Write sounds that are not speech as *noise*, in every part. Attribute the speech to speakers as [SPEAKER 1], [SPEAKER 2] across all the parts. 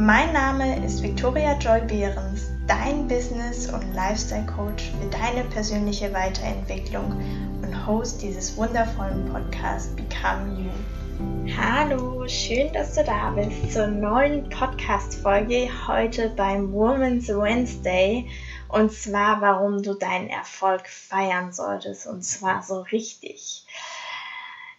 [SPEAKER 1] Mein Name ist Victoria Joy Behrens, dein Business- und Lifestyle-Coach für deine persönliche Weiterentwicklung und Host dieses wundervollen Podcasts Become You. Hallo, schön, dass du da bist zur neuen Podcast-Folge heute beim Women's Wednesday. Und zwar, warum du deinen Erfolg feiern solltest. Und zwar so richtig.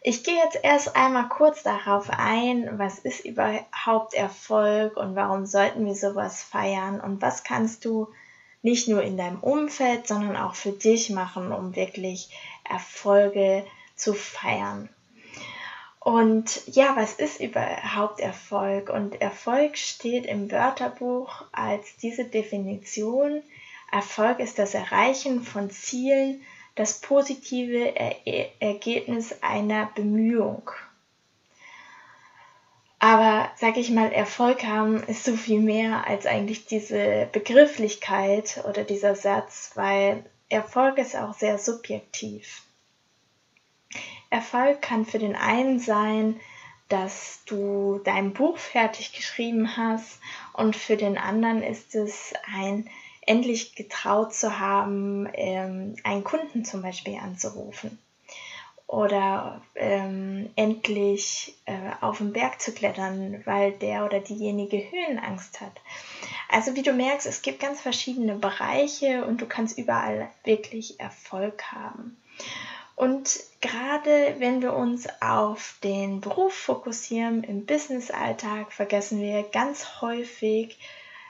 [SPEAKER 1] Ich gehe jetzt erst einmal kurz darauf ein, was ist überhaupt Erfolg und warum sollten wir sowas feiern und was kannst du nicht nur in deinem Umfeld, sondern auch für dich machen, um wirklich Erfolge zu feiern. Und ja, was ist überhaupt Erfolg? Und Erfolg steht im Wörterbuch als diese Definition. Erfolg ist das Erreichen von Zielen, das positive er Ergebnis einer Bemühung. Aber sag ich mal, Erfolg haben ist so viel mehr als eigentlich diese Begrifflichkeit oder dieser Satz, weil Erfolg ist auch sehr subjektiv. Erfolg kann für den einen sein, dass du dein Buch fertig geschrieben hast und für den anderen ist es ein endlich getraut zu haben, ähm, einen Kunden zum Beispiel anzurufen oder ähm, endlich äh, auf den Berg zu klettern, weil der oder diejenige Höhenangst hat. Also wie du merkst, es gibt ganz verschiedene Bereiche und du kannst überall wirklich Erfolg haben. Und gerade wenn wir uns auf den Beruf fokussieren, im Business-Alltag, vergessen wir ganz häufig,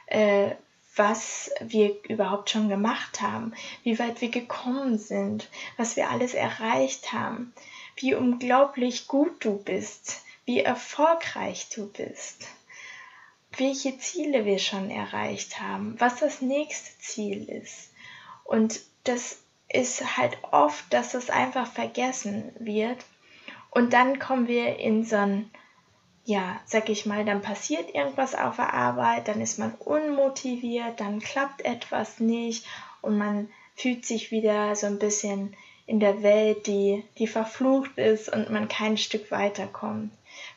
[SPEAKER 1] äh, was wir überhaupt schon gemacht haben, wie weit wir gekommen sind, was wir alles erreicht haben, wie unglaublich gut du bist, wie erfolgreich du bist, welche Ziele wir schon erreicht haben, was das nächste Ziel ist. Und das ist halt oft, dass es einfach vergessen wird. Und dann kommen wir in so ein ja, sag ich mal, dann passiert irgendwas auf der Arbeit, dann ist man unmotiviert, dann klappt etwas nicht und man fühlt sich wieder so ein bisschen in der Welt, die, die verflucht ist und man kein Stück weiterkommt.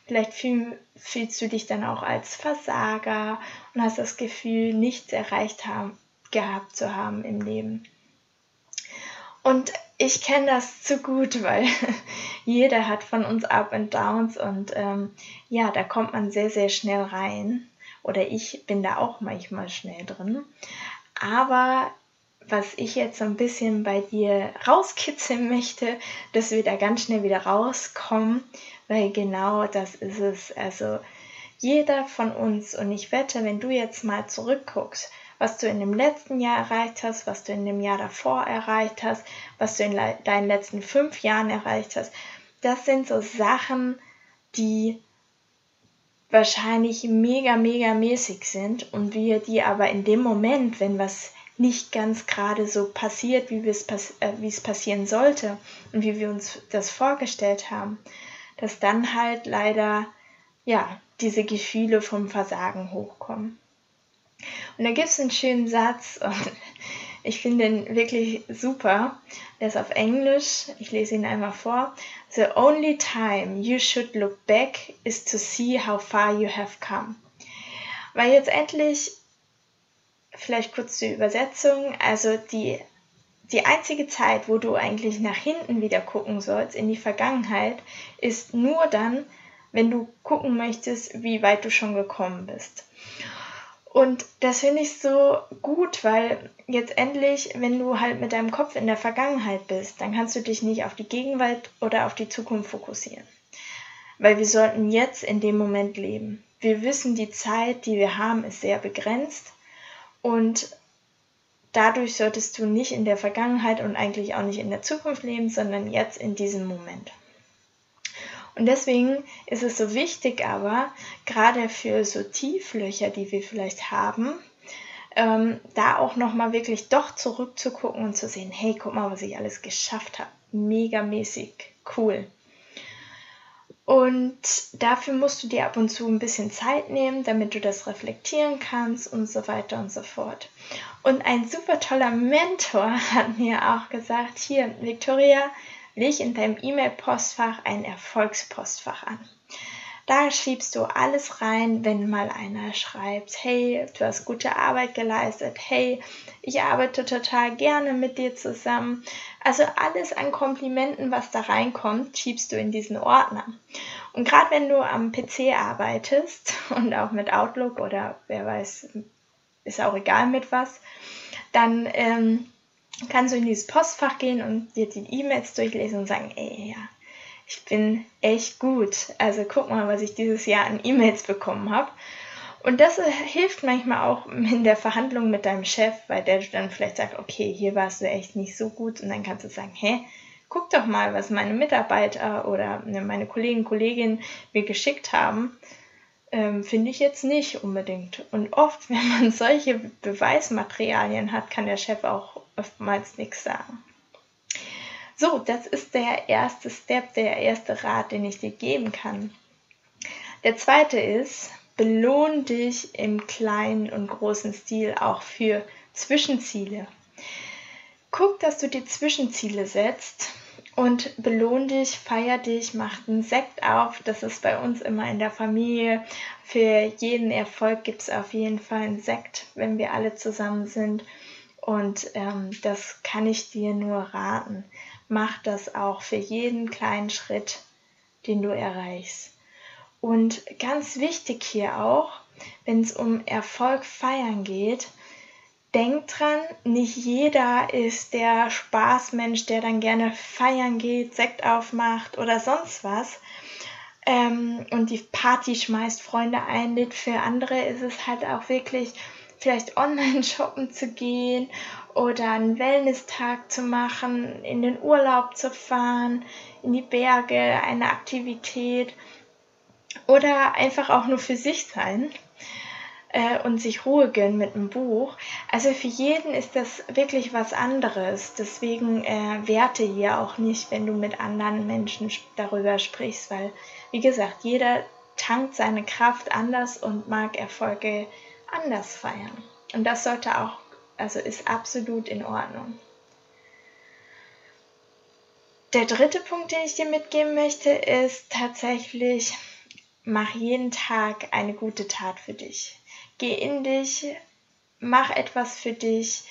[SPEAKER 1] Vielleicht fühl, fühlst du dich dann auch als Versager und hast das Gefühl, nichts erreicht haben, gehabt zu haben im Leben. Und ich kenne das zu gut, *laughs* weil jeder hat von uns Up and Downs und ähm, ja, da kommt man sehr, sehr schnell rein. Oder ich bin da auch manchmal schnell drin. Aber was ich jetzt so ein bisschen bei dir rauskitzeln *laughs* möchte, dass wir da ganz schnell wieder rauskommen, weil genau das ist es. Also jeder von uns, und ich wette, wenn du jetzt mal zurückguckst, was du in dem letzten Jahr erreicht hast, was du in dem Jahr davor erreicht hast, was du in deinen letzten fünf Jahren erreicht hast. Das sind so Sachen, die wahrscheinlich mega, mega mäßig sind und wir die aber in dem Moment, wenn was nicht ganz gerade so passiert, wie es, pass äh, wie es passieren sollte und wie wir uns das vorgestellt haben, dass dann halt leider ja diese Gefühle vom Versagen hochkommen. Und da gibt es einen schönen Satz und *laughs* ich finde ihn wirklich super. Der ist auf Englisch. Ich lese ihn einmal vor. The only time you should look back is to see how far you have come. Weil jetzt endlich, vielleicht kurz die Übersetzung, also die, die einzige Zeit, wo du eigentlich nach hinten wieder gucken sollst, in die Vergangenheit, ist nur dann, wenn du gucken möchtest, wie weit du schon gekommen bist. Und das finde ich so gut, weil jetzt endlich, wenn du halt mit deinem Kopf in der Vergangenheit bist, dann kannst du dich nicht auf die Gegenwart oder auf die Zukunft fokussieren. Weil wir sollten jetzt in dem Moment leben. Wir wissen, die Zeit, die wir haben, ist sehr begrenzt und dadurch solltest du nicht in der Vergangenheit und eigentlich auch nicht in der Zukunft leben, sondern jetzt in diesem Moment. Und deswegen ist es so wichtig aber, gerade für so Tieflöcher, die wir vielleicht haben, ähm, da auch nochmal wirklich doch zurückzugucken und zu sehen, hey, guck mal, was ich alles geschafft habe. Megamäßig cool. Und dafür musst du dir ab und zu ein bisschen Zeit nehmen, damit du das reflektieren kannst und so weiter und so fort. Und ein super toller Mentor *laughs* hat mir auch gesagt, hier, Victoria, leg in deinem E-Mail-Postfach ein Erfolgspostfach an. Da schiebst du alles rein, wenn mal einer schreibt, hey, du hast gute Arbeit geleistet, hey, ich arbeite total gerne mit dir zusammen. Also alles an Komplimenten, was da reinkommt, schiebst du in diesen Ordner. Und gerade wenn du am PC arbeitest *laughs* und auch mit Outlook oder wer weiß, ist auch egal mit was, dann ähm, kannst du in dieses Postfach gehen und dir die E-Mails durchlesen und sagen, ey, ja, ich bin echt gut. Also guck mal, was ich dieses Jahr an E-Mails bekommen habe. Und das hilft manchmal auch in der Verhandlung mit deinem Chef, weil der dann vielleicht sagt, okay, hier warst du echt nicht so gut. Und dann kannst du sagen, hä, guck doch mal, was meine Mitarbeiter oder ne, meine Kollegen und Kolleginnen mir geschickt haben. Ähm, Finde ich jetzt nicht unbedingt. Und oft, *laughs* wenn man solche Beweismaterialien hat, kann der Chef auch oftmals nichts sagen. So, das ist der erste Step, der erste Rat, den ich dir geben kann. Der zweite ist, belohn dich im kleinen und großen Stil auch für Zwischenziele. Guck, dass du die Zwischenziele setzt und belohn dich, feier dich, mach einen Sekt auf. Das ist bei uns immer in der Familie. Für jeden Erfolg gibt es auf jeden Fall einen Sekt, wenn wir alle zusammen sind. Und ähm, das kann ich dir nur raten mach das auch für jeden kleinen Schritt, den du erreichst. Und ganz wichtig hier auch, wenn es um Erfolg feiern geht, denk dran, nicht jeder ist der Spaßmensch, der dann gerne feiern geht, Sekt aufmacht oder sonst was ähm, und die Party schmeißt, Freunde einlädt. Für andere ist es halt auch wirklich vielleicht online *laughs* shoppen zu gehen oder einen Wellness-Tag zu machen, in den Urlaub zu fahren, in die Berge, eine Aktivität oder einfach auch nur für sich sein äh, und sich Ruhe gönnen mit einem Buch. Also für jeden ist das wirklich was anderes. Deswegen äh, werte hier auch nicht, wenn du mit anderen Menschen darüber sprichst, weil, wie gesagt, jeder tankt seine Kraft anders und mag Erfolge anders feiern. Und das sollte auch also ist absolut in Ordnung. Der dritte Punkt, den ich dir mitgeben möchte, ist tatsächlich, mach jeden Tag eine gute Tat für dich. Geh in dich, mach etwas für dich,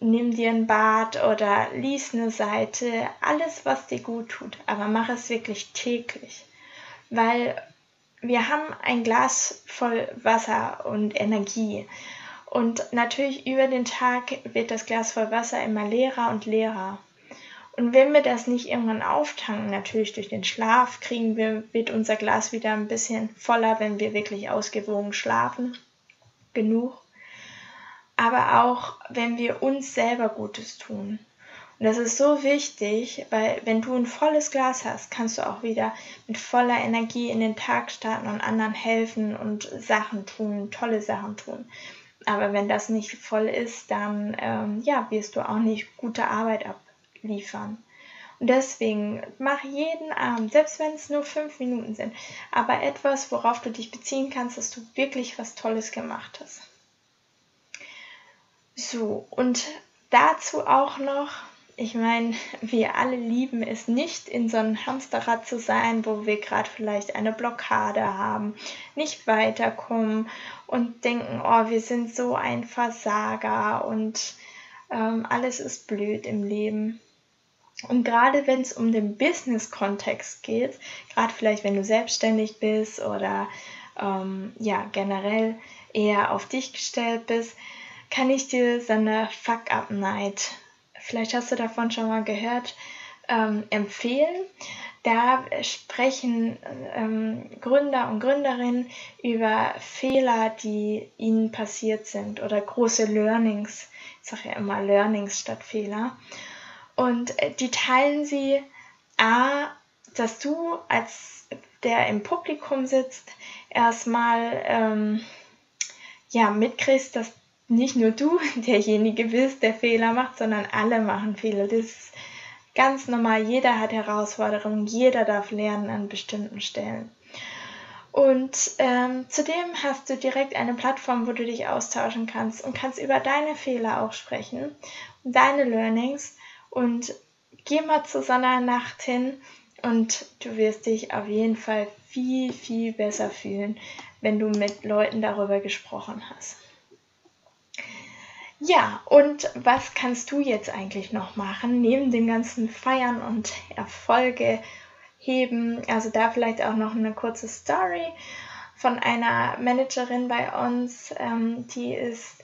[SPEAKER 1] nimm dir ein Bad oder lies eine Seite, alles, was dir gut tut, aber mach es wirklich täglich, weil wir haben ein Glas voll Wasser und Energie und natürlich über den Tag wird das Glas voll Wasser immer leerer und leerer. Und wenn wir das nicht irgendwann auftanken, natürlich durch den Schlaf, kriegen wir, wird unser Glas wieder ein bisschen voller, wenn wir wirklich ausgewogen schlafen. Genug. Aber auch, wenn wir uns selber Gutes tun. Und das ist so wichtig, weil wenn du ein volles Glas hast, kannst du auch wieder mit voller Energie in den Tag starten und anderen helfen und Sachen tun, tolle Sachen tun. Aber wenn das nicht voll ist, dann ähm, ja, wirst du auch nicht gute Arbeit abliefern. Deswegen mach jeden Abend, selbst wenn es nur fünf Minuten sind, aber etwas, worauf du dich beziehen kannst, dass du wirklich was Tolles gemacht hast. So, und dazu auch noch ich meine, *laughs* wir alle lieben es nicht, in so einem Hamsterrad zu sein, wo wir gerade vielleicht eine Blockade haben, nicht weiterkommen und denken, oh, wir sind so ein Versager und ähm, alles ist blöd im Leben. Und gerade wenn es um den Business-Kontext geht, gerade vielleicht wenn du selbstständig bist oder ähm, ja generell eher auf dich gestellt bist, kann ich dir so eine Fuck-Up-Night vielleicht hast du davon schon mal gehört, ähm, empfehlen. Da sprechen ähm, Gründer und Gründerinnen über Fehler, die ihnen passiert sind oder große Learnings. Ich sage ja immer Learnings statt Fehler. Und äh, die teilen sie A, dass du als der im Publikum sitzt, erstmal ähm, ja, mitkriegst, dass nicht nur du *laughs* derjenige bist, der Fehler macht, sondern alle machen Fehler. Das ist ganz normal. Jeder hat Herausforderungen, jeder darf lernen an bestimmten Stellen. Und ähm, zudem hast du direkt eine Plattform, wo du dich austauschen kannst und kannst über deine Fehler auch sprechen, deine Learnings und geh mal zu so einer Nacht hin und du wirst dich auf jeden Fall viel, viel besser fühlen, wenn du mit Leuten darüber gesprochen hast. Ja, und was kannst du jetzt eigentlich noch machen, neben dem ganzen Feiern und Erfolge heben? Also da vielleicht auch noch eine kurze Story von einer Managerin bei uns, ähm, die ist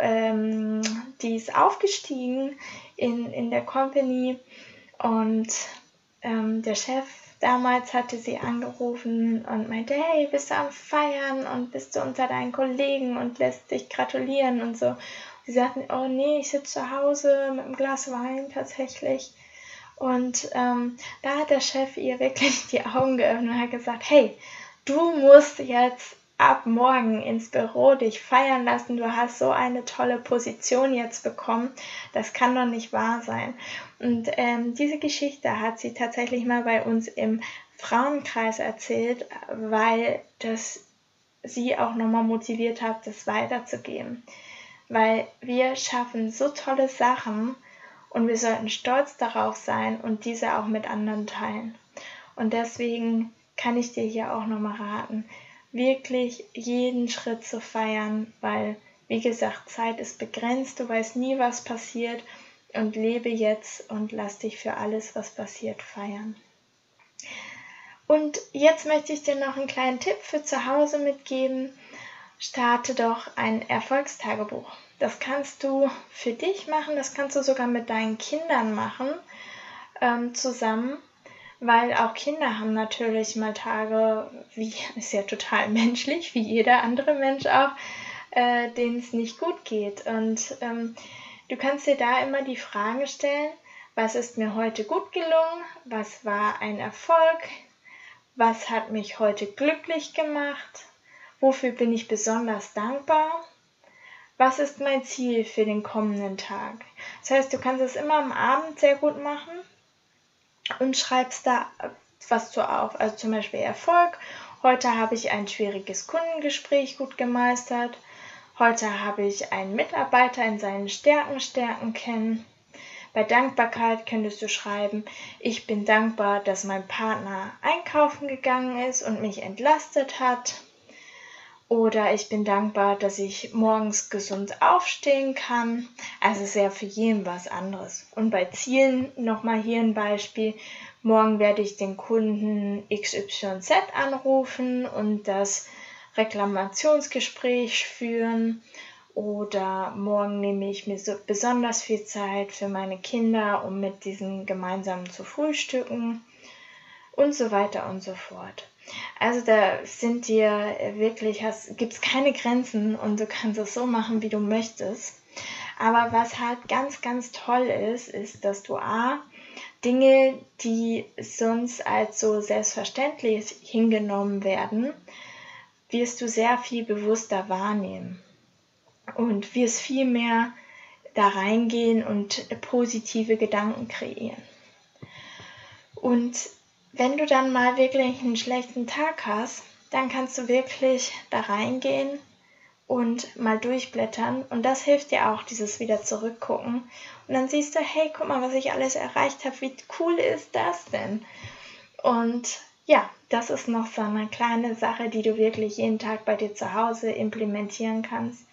[SPEAKER 1] ähm, die ist aufgestiegen in, in der Company und ähm, der Chef damals hatte sie angerufen und meinte, hey, bist du am Feiern und bist du unter deinen Kollegen und lässt dich gratulieren und so. Sie sagten, oh nee, ich sitze zu Hause mit einem Glas Wein tatsächlich. Und ähm, da hat der Chef ihr wirklich *laughs* die Augen geöffnet und hat gesagt, hey, du musst jetzt ab morgen ins Büro dich feiern lassen. Du hast so eine tolle Position jetzt bekommen. Das kann doch nicht wahr sein. Und ähm, diese Geschichte hat sie tatsächlich mal bei uns im Frauenkreis erzählt, weil das sie auch nochmal motiviert hat, das weiterzugeben. Weil wir schaffen so tolle Sachen und wir sollten stolz darauf sein und diese auch mit anderen teilen. Und deswegen kann ich dir hier auch nochmal raten, wirklich jeden Schritt zu feiern, weil, wie gesagt, Zeit ist begrenzt, du weißt nie, was passiert und lebe jetzt und lass dich für alles, was passiert, feiern. Und jetzt möchte ich dir noch einen kleinen Tipp für zu Hause mitgeben. Starte doch ein Erfolgstagebuch. Das kannst du für dich machen, das kannst du sogar mit deinen Kindern machen ähm, zusammen weil auch Kinder haben natürlich mal Tage, wie *laughs* ist ja total *laughs* menschlich, wie jeder andere Mensch auch, äh, denen es nicht gut geht. Und ähm, du kannst dir da immer die Frage stellen, was ist mir heute gut gelungen, was war ein Erfolg, was hat mich heute glücklich gemacht, wofür bin ich besonders dankbar, was ist mein Ziel für den kommenden Tag. Das heißt, du kannst es immer am Abend sehr gut machen und schreibst da was zu auf. Also zum Beispiel Erfolg. Heute habe ich ein schwieriges Kundengespräch gut gemeistert. Heute habe ich einen Mitarbeiter in seinen Stärken stärken kennen. Bei Dankbarkeit könntest du schreiben, ich bin dankbar, dass mein Partner einkaufen gegangen ist und mich entlastet hat. Oder ich bin dankbar, dass ich morgens gesund aufstehen kann. Also sehr für jeden was anderes. Und bei Zielen nochmal hier ein Beispiel. Morgen werde ich den Kunden XYZ anrufen und das Reklamationsgespräch führen. Oder morgen nehme ich mir so besonders viel Zeit für meine Kinder, um mit diesen gemeinsam zu frühstücken. Und so weiter und so fort. Also da sind dir wirklich, gibt es keine Grenzen und du kannst es so machen, wie du möchtest. Aber was halt ganz, ganz toll ist, ist, dass du A, Dinge, die sonst als so selbstverständlich hingenommen werden, wirst du sehr viel bewusster wahrnehmen und wirst viel mehr da reingehen und positive Gedanken kreieren. Und wenn du dann mal wirklich einen schlechten Tag hast, dann kannst du wirklich da reingehen und mal durchblättern. Und das hilft dir auch, dieses wieder zurückgucken. Und dann siehst du, hey, guck mal, was ich alles erreicht habe. Wie cool ist das denn? Und ja, das ist noch so eine kleine Sache, die du wirklich jeden Tag bei dir zu Hause implementieren kannst.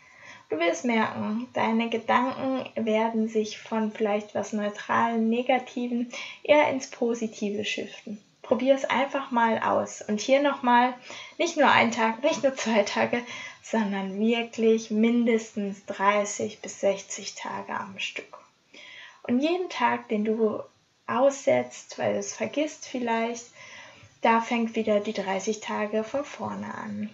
[SPEAKER 1] Du wirst merken, deine Gedanken werden sich von vielleicht was Neutralen, Negativen eher ins Positive shiften probier es einfach mal aus. Und hier nochmal, nicht nur ein Tag, nicht nur zwei Tage, sondern wirklich mindestens 30 bis 60 Tage am Stück. Und jeden Tag, den du aussetzt, weil du es vergisst vielleicht, da fängt wieder die 30 Tage von vorne an.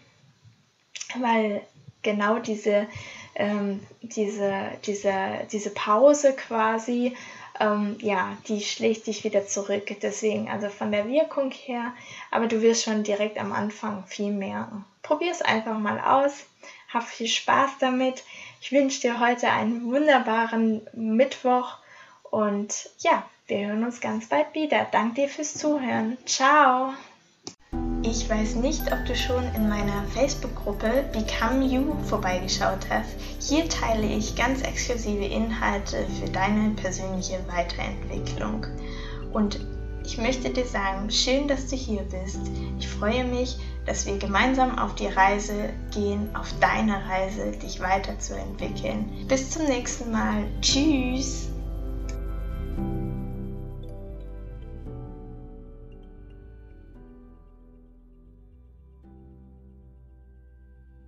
[SPEAKER 1] Weil genau diese, ähm, diese, diese, diese Pause quasi ähm, ja, die schlägt dich wieder zurück. Deswegen, also von der Wirkung her, aber du wirst schon direkt am Anfang viel merken. Probier es einfach mal aus. Hab viel Spaß damit. Ich wünsche dir heute einen wunderbaren Mittwoch und ja, wir hören uns ganz bald wieder. Danke dir fürs Zuhören. Ciao. Ich weiß nicht, ob du schon in meiner Facebook-Gruppe Become You vorbeigeschaut hast. Hier teile ich ganz exklusive Inhalte für deine persönliche Weiterentwicklung. Und ich möchte dir sagen, schön, dass du hier bist. Ich freue mich, dass wir gemeinsam auf die Reise gehen, auf deine Reise, dich weiterzuentwickeln. Bis zum nächsten Mal. Tschüss.